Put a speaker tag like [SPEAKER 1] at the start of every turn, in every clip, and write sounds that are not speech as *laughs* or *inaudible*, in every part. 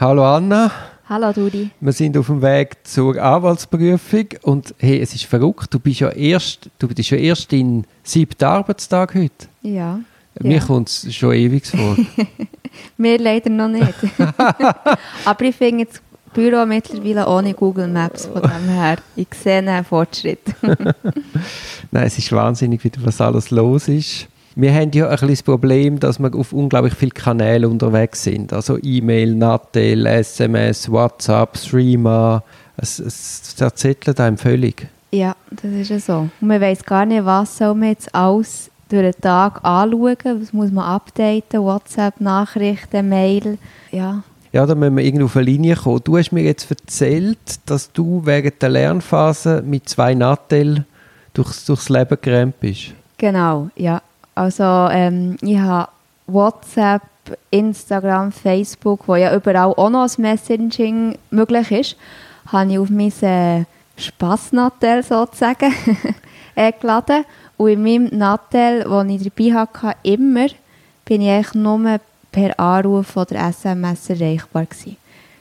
[SPEAKER 1] Hallo Anna.
[SPEAKER 2] Hallo Dudi.
[SPEAKER 1] Wir sind auf dem Weg zur Anwaltsprüfung und hey, es ist verrückt. Du bist ja erst, du bist ja erst in siebten Arbeitstag heute.
[SPEAKER 2] Ja.
[SPEAKER 1] Mir
[SPEAKER 2] ja.
[SPEAKER 1] kommt es schon ewig vor. *laughs*
[SPEAKER 2] Mir leider noch nicht. *laughs* Aber ich finde das Büro mittlerweile ohne Google Maps von dem her. Ich sehe einen Fortschritt. *laughs*
[SPEAKER 1] Nein, es ist wahnsinnig, was alles los ist. Wir haben ja ein bisschen das Problem, dass wir auf unglaublich viele Kanäle unterwegs sind. Also E-Mail, Nattel, SMS, WhatsApp, Streamer. Es, es zerzettelt einem völlig.
[SPEAKER 2] Ja, das ist ja so. Und man weiß gar nicht, was soll man jetzt alles durch den Tag anschauen, was muss man updaten, WhatsApp, Nachrichten, Mail, ja.
[SPEAKER 1] Ja, da müssen wir irgendwie auf eine Linie kommen. Du hast mir jetzt erzählt, dass du während der Lernphase mit zwei Nattel durchs, durchs Leben gerannt bist.
[SPEAKER 2] Genau, ja. Also ähm, ich habe WhatsApp, Instagram, Facebook, wo ja überall auch noch das Messaging möglich ist, habe ich auf mein äh, Spassnattel sozusagen *laughs* geladen. Und in meinem Nattel, den ich dabei hatte, immer, bin ich eigentlich nur per Anruf oder SMS erreichbar gewesen.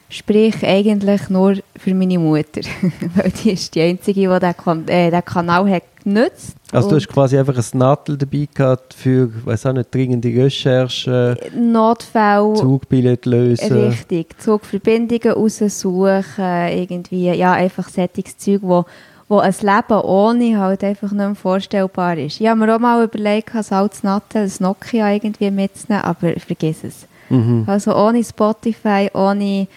[SPEAKER 2] Sprich, eigentlich nur für meine Mutter. *laughs* Weil die ist die Einzige, die diesen, kan äh, Kanal hat genutzt
[SPEAKER 1] Also du hast quasi einfach ein Nattel dabei gehabt für, weiß auch nicht, dringende Recherche,
[SPEAKER 2] Notfälle.
[SPEAKER 1] Zugbillett lösen.
[SPEAKER 2] Richtig, Zugverbindungen raussuchen, irgendwie, ja, einfach solches Zeug, wo, wo ein Leben ohne halt einfach nicht mehr vorstellbar ist. Ich habe mir auch mal überlegt, als altes Nattel, ein Nokia irgendwie mitzunehmen, aber vergiss es.
[SPEAKER 1] Mhm.
[SPEAKER 2] Also ohne Spotify, ohne,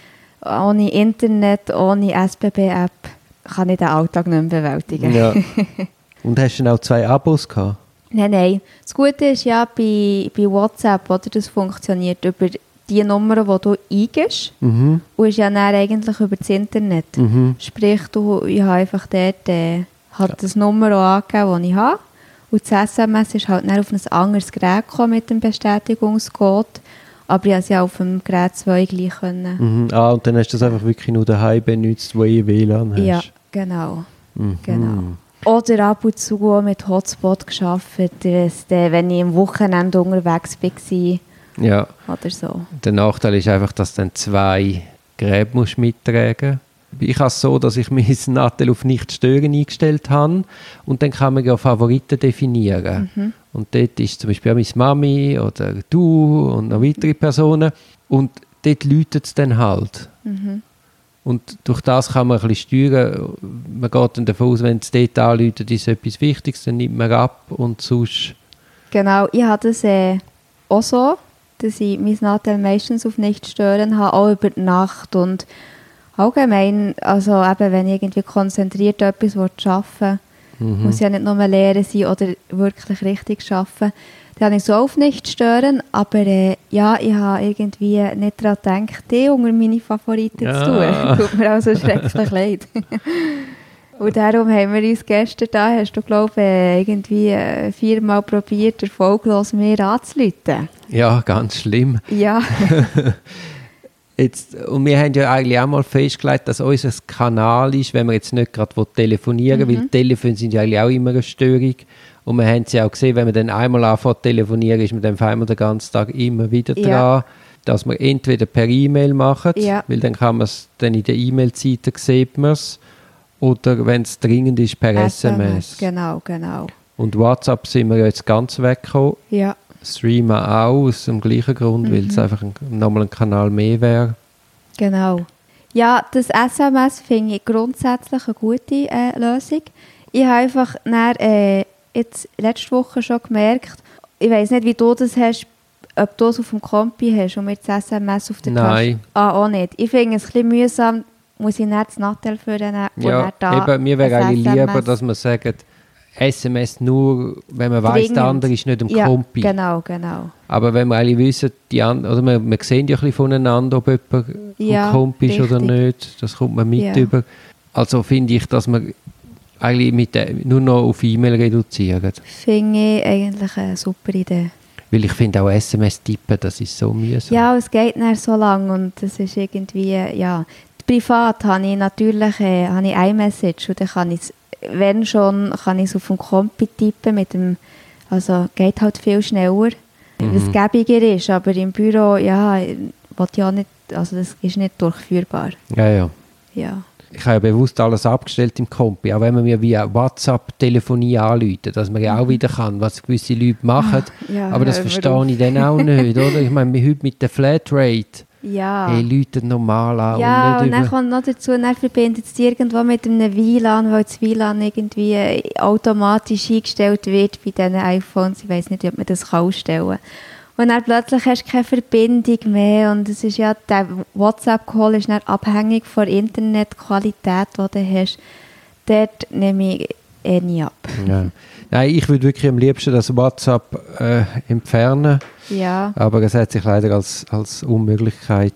[SPEAKER 2] ohne Internet, ohne SBB-App kann ich den Alltag nicht mehr bewältigen.
[SPEAKER 1] Ja. *laughs* Und hast du dann auch zwei Abos gehabt?
[SPEAKER 2] Nein, nein. Das Gute ist ja bei, bei WhatsApp, oder, das funktioniert über die Nummern, die du eingibst.
[SPEAKER 1] Mhm.
[SPEAKER 2] Und ist ja dann eigentlich über das Internet.
[SPEAKER 1] Mhm.
[SPEAKER 2] Sprich, du, ich habe einfach dort äh, hat das Nummer auch angegeben, das ich habe. Und das SMS ist halt dann auf ein anderes Gerät gekommen mit dem Bestätigungscode. Aber ich konnte es ja auf dem Gerät 2 gleich. Können.
[SPEAKER 1] Mhm. Ah, und dann hast du das einfach wirklich nur daheim benutzt, wo ihr WLAN hast.
[SPEAKER 2] Ja, genau.
[SPEAKER 1] Mhm.
[SPEAKER 2] genau. Oder ab und zu auch mit Hotspot gearbeitet, wenn ich am Wochenende unterwegs war
[SPEAKER 1] Ja,
[SPEAKER 2] oder so.
[SPEAKER 1] der Nachteil ist einfach, dass du dann zwei Gräben musst mittragen Ich habe es so, dass ich *laughs* mein Nattel auf nicht stören eingestellt habe und dann kann man ja Favoriten definieren.
[SPEAKER 2] Mhm.
[SPEAKER 1] Und dort ist zum Beispiel auch meine Mami oder du und noch weitere Personen und dort läutet es dann halt.
[SPEAKER 2] Mhm.
[SPEAKER 1] Und durch das kann man ein bisschen steuern. Man geht dann davon aus, wenn es dort anläutet, ist etwas Wichtiges, dann nimmt man ab und sonst...
[SPEAKER 2] Genau, ich habe das äh, auch so, dass ich mein Nattel meistens auf nicht stören habe, auch über die Nacht und allgemein, also eben, wenn ich irgendwie konzentriert etwas arbeiten
[SPEAKER 1] Mhm.
[SPEAKER 2] muss ja nicht nur lehren sein oder wirklich richtig arbeiten, habe ich so auf nicht stören, aber äh, ja, ich habe irgendwie nicht daran gedacht, die unter meine Favoriten
[SPEAKER 1] Ja.
[SPEAKER 2] zu tun. *laughs* Tut mir also schrecklich leid. *laughs* Und darum haben wir uns gestern da, hast du glaube ich, irgendwie äh, viermal probiert, erfolglos mir anzuleiten.
[SPEAKER 1] Ja, ganz schlimm.
[SPEAKER 2] Ja, *laughs*
[SPEAKER 1] Jetzt, und wir haben ja eigentlich auch mal festgelegt, dass unser Kanal ist, wenn wir jetzt nicht gerade telefonieren
[SPEAKER 2] Mhm.
[SPEAKER 1] weil Telefone sind ja eigentlich auch immer eine Störung. Und wir haben es ja auch gesehen, wenn man dann einmal anfängt zu telefonieren, ist man dann auf einmal den ganzen Tag immer wieder
[SPEAKER 2] Ja.
[SPEAKER 1] dran, dass wir entweder per E-Mail machen,
[SPEAKER 2] Ja.
[SPEAKER 1] weil dann kann man es, dann in der E-Mail-Seite sieht man es, oder wenn es dringend ist, per SMS.
[SPEAKER 2] Genau, genau.
[SPEAKER 1] Und WhatsApp sind wir ja jetzt ganz weggekommen.
[SPEAKER 2] Ja,
[SPEAKER 1] Streamen auch, aus dem gleichen Grund, weil es
[SPEAKER 2] Mhm.
[SPEAKER 1] einfach ein, nochmal ein Kanal mehr wäre.
[SPEAKER 2] genau. Ja, das SMS finde ich grundsätzlich eine gute äh, Lösung. Ich habe einfach dann, äh, jetzt letzte Woche schon gemerkt, ich weiß nicht, wie du das hast, ob du es auf dem Kompi hast und mir das SMS auf der
[SPEAKER 1] Nein.
[SPEAKER 2] Tasche... Ah, auch nicht. Ich finde es ein bisschen mühsam, muss ich nicht das Nattel führen und
[SPEAKER 1] Ja,
[SPEAKER 2] da
[SPEAKER 1] eben, mir wäre eigentlich lieber, dass man sagt, SMS nur, wenn man weiß, der andere ist nicht im
[SPEAKER 2] ja,
[SPEAKER 1] Kompi.
[SPEAKER 2] genau, genau.
[SPEAKER 1] Aber wenn wir alle wissen, die an, oder wir, wir sehen ja ein bisschen voneinander, ob jemand
[SPEAKER 2] Ja,
[SPEAKER 1] im Kompi ist oder nicht, das kommt man mit
[SPEAKER 2] Ja.
[SPEAKER 1] über. Also finde ich, dass man eigentlich mit der, nur noch auf E-Mail reduzieren.
[SPEAKER 2] Finde ich eigentlich eine super Idee.
[SPEAKER 1] Weil ich finde auch SMS tippen, das ist so mühsam.
[SPEAKER 2] Ja, es geht nicht so lange und das ist irgendwie, ja. Privat habe ich natürlich äh, habe ich iMessage und dann kann ich es, wenn schon, kann ich es auf dem Kompi tippen mit dem, also geht halt viel schneller,
[SPEAKER 1] Mhm.
[SPEAKER 2] was gäbiger ist, aber im Büro, ja, will ja nicht, also das ist nicht durchführbar.
[SPEAKER 1] Ja, ja.
[SPEAKER 2] Ja.
[SPEAKER 1] Ich habe ja bewusst alles abgestellt im Kompi, auch wenn man mir via WhatsApp-Telefonie anruft, dass man ja auch wieder kann, was gewisse Leute machen.
[SPEAKER 2] Mhm. *laughs* Ja,
[SPEAKER 1] aber das verstehe ich dann auch nicht, oder? Ich meine, wir heute mit der Flatrate,
[SPEAKER 2] Ja.
[SPEAKER 1] hey, Leute normal an
[SPEAKER 2] Ja,
[SPEAKER 1] und
[SPEAKER 2] und dann
[SPEAKER 1] über...
[SPEAKER 2] kommt noch dazu, dann verbindet es irgendwo mit einem WLAN, weil das WLAN irgendwie äh, automatisch eingestellt wird bei diesen iPhones. Ich weiß nicht, ob man das kann ausstellen kann. Und dann plötzlich hast du keine Verbindung mehr und es ist ja, der WhatsApp-Call ist dann abhängig von der Internetqualität, die du hast. Dort nehme ich eh nie ab.
[SPEAKER 1] Ja. Nein, ich würde wirklich am liebsten das WhatsApp äh, entfernen,
[SPEAKER 2] Ja.
[SPEAKER 1] aber es hat sich leider als, als Unmöglichkeit...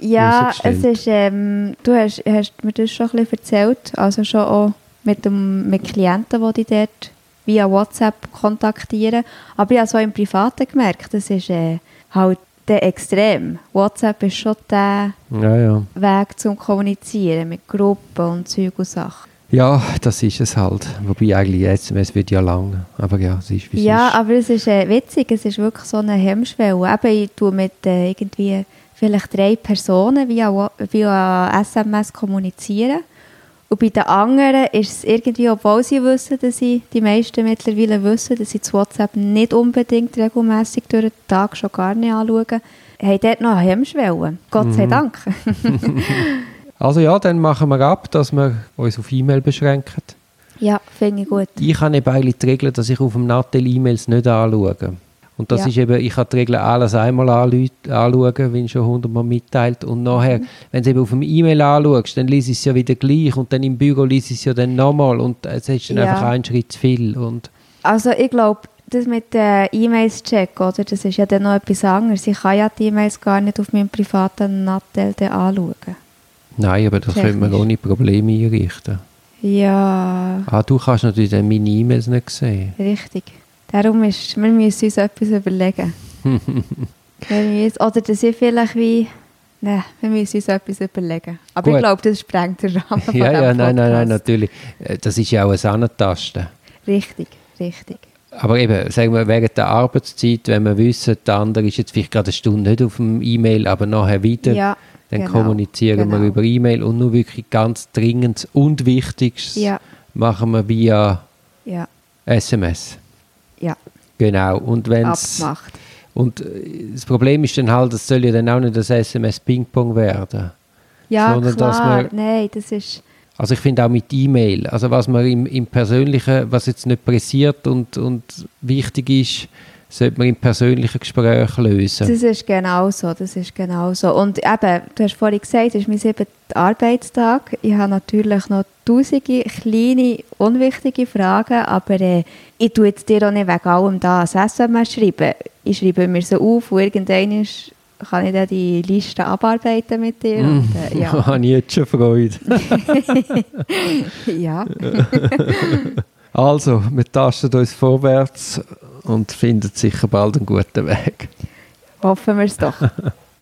[SPEAKER 2] Ja, es ist, ähm, du hast, hast mir das schon ein bisschen erzählt, also schon auch mit, dem, mit Klienten, die dich dort via WhatsApp kontaktieren. Aber ich habe so im Privaten gemerkt, das ist äh, halt der Extrem. WhatsApp ist schon der
[SPEAKER 1] Ja, ja.
[SPEAKER 2] Weg zum Kommunizieren mit Gruppen und Zeug und Sachen.
[SPEAKER 1] Ja, das ist es halt. Wobei eigentlich SMS wird ja lang. Aber ja, es ist wie es
[SPEAKER 2] Ja,
[SPEAKER 1] ist.
[SPEAKER 2] aber es ist äh, witzig, es ist wirklich so eine Hemmschwelle. Eben, ich tue mit äh, irgendwie vielleicht drei Personen via, via SMS kommunizieren. Und bei den anderen ist es irgendwie, obwohl sie wissen, dass sie, die meisten mittlerweile wissen, dass sie das WhatsApp nicht unbedingt regelmäßig durch den Tag schon gar nicht anschauen, haben dort noch eine Hemmschwelle. Gott
[SPEAKER 1] Mhm.
[SPEAKER 2] sei Dank. *laughs* *laughs*
[SPEAKER 1] Also ja, dann machen wir ab, dass wir uns auf E-Mail beschränken.
[SPEAKER 2] ja, finde ich gut.
[SPEAKER 1] Ich habe eben eigentlich die Regel, dass ich auf dem Nattel E-Mails nicht anschaue. Und das
[SPEAKER 2] Ja.
[SPEAKER 1] ist eben, ich habe die Regel alles einmal anschauen, wenn schon hundertmal mitteilt. Und nachher,
[SPEAKER 2] Mhm.
[SPEAKER 1] wenn du eben auf dem E-Mail anschaust, dann liest es ja wieder gleich. Und dann im Büro liest es ja dann nochmal. Und es ist dann
[SPEAKER 2] Ja.
[SPEAKER 1] einfach ein Schritt zu viel. Und
[SPEAKER 2] Also ich glaube, das mit den E-Mails checken, oder? Das ist ja dann noch etwas anderes. Ich kann ja die E-Mails gar nicht auf meinem privaten Nattel anschauen.
[SPEAKER 1] Nein, aber das könnte man
[SPEAKER 2] Technisch.
[SPEAKER 1] ohne Probleme einrichten.
[SPEAKER 2] Ja,
[SPEAKER 1] Ah, du kannst natürlich dann meine E-Mails nicht sehen.
[SPEAKER 2] richtig. Darum ist, wir müssen uns etwas überlegen. *laughs* wir müssen, oder dass ich vielleicht wie... Nein, wir müssen uns etwas überlegen. Aber
[SPEAKER 1] Gut.
[SPEAKER 2] ich glaube, das sprengt den Rahmen *laughs* von
[SPEAKER 1] ja, ja, nein, nein, nein, natürlich. Äh, Das ist ja auch eine Sahne-Taste.
[SPEAKER 2] Richtig, richtig.
[SPEAKER 1] Aber eben, sagen wir, während der Arbeitszeit, wenn wir wissen, der andere ist jetzt vielleicht gerade eine Stunde nicht auf dem E-Mail, aber nachher wieder,
[SPEAKER 2] Ja,
[SPEAKER 1] dann
[SPEAKER 2] genau,
[SPEAKER 1] kommunizieren wir
[SPEAKER 2] genau.
[SPEAKER 1] über E-Mail und nur wirklich ganz Dringendes und Wichtigstes
[SPEAKER 2] Ja,
[SPEAKER 1] machen wir via
[SPEAKER 2] ja,
[SPEAKER 1] SMS.
[SPEAKER 2] ja.
[SPEAKER 1] Genau. Und wenn's,
[SPEAKER 2] Abgemacht.
[SPEAKER 1] und äh, das Problem ist dann halt, es soll ja dann auch nicht das SMS Ping-Pong werden.
[SPEAKER 2] Ja,
[SPEAKER 1] Sondern, dass
[SPEAKER 2] klar.
[SPEAKER 1] man-
[SPEAKER 2] Nein, das ist...
[SPEAKER 1] Also ich finde auch mit E-Mail, also was man im, im Persönlichen, was jetzt nicht pressiert und, und wichtig ist, sollte man im persönlichen Gespräch lösen.
[SPEAKER 2] Das ist genau so, das ist genau so. Und eben, du hast vorhin gesagt, es ist mein siebter Arbeitstag. Ich habe natürlich noch tausende kleine, unwichtige Fragen, aber äh, ich tue jetzt dir auch nicht wegen allem da ein SMS schreiben. Ich schreibe mir so auf und irgendwann kann ich dann die Liste abarbeiten mit dir. Und, äh, ja. *laughs*
[SPEAKER 1] habe ich jetzt schon Freude. *laughs*
[SPEAKER 2] ja. *laughs*
[SPEAKER 1] Also, wir tasten uns vorwärts und finden sicher bald einen guten Weg.
[SPEAKER 2] hoffen wir es doch. *laughs*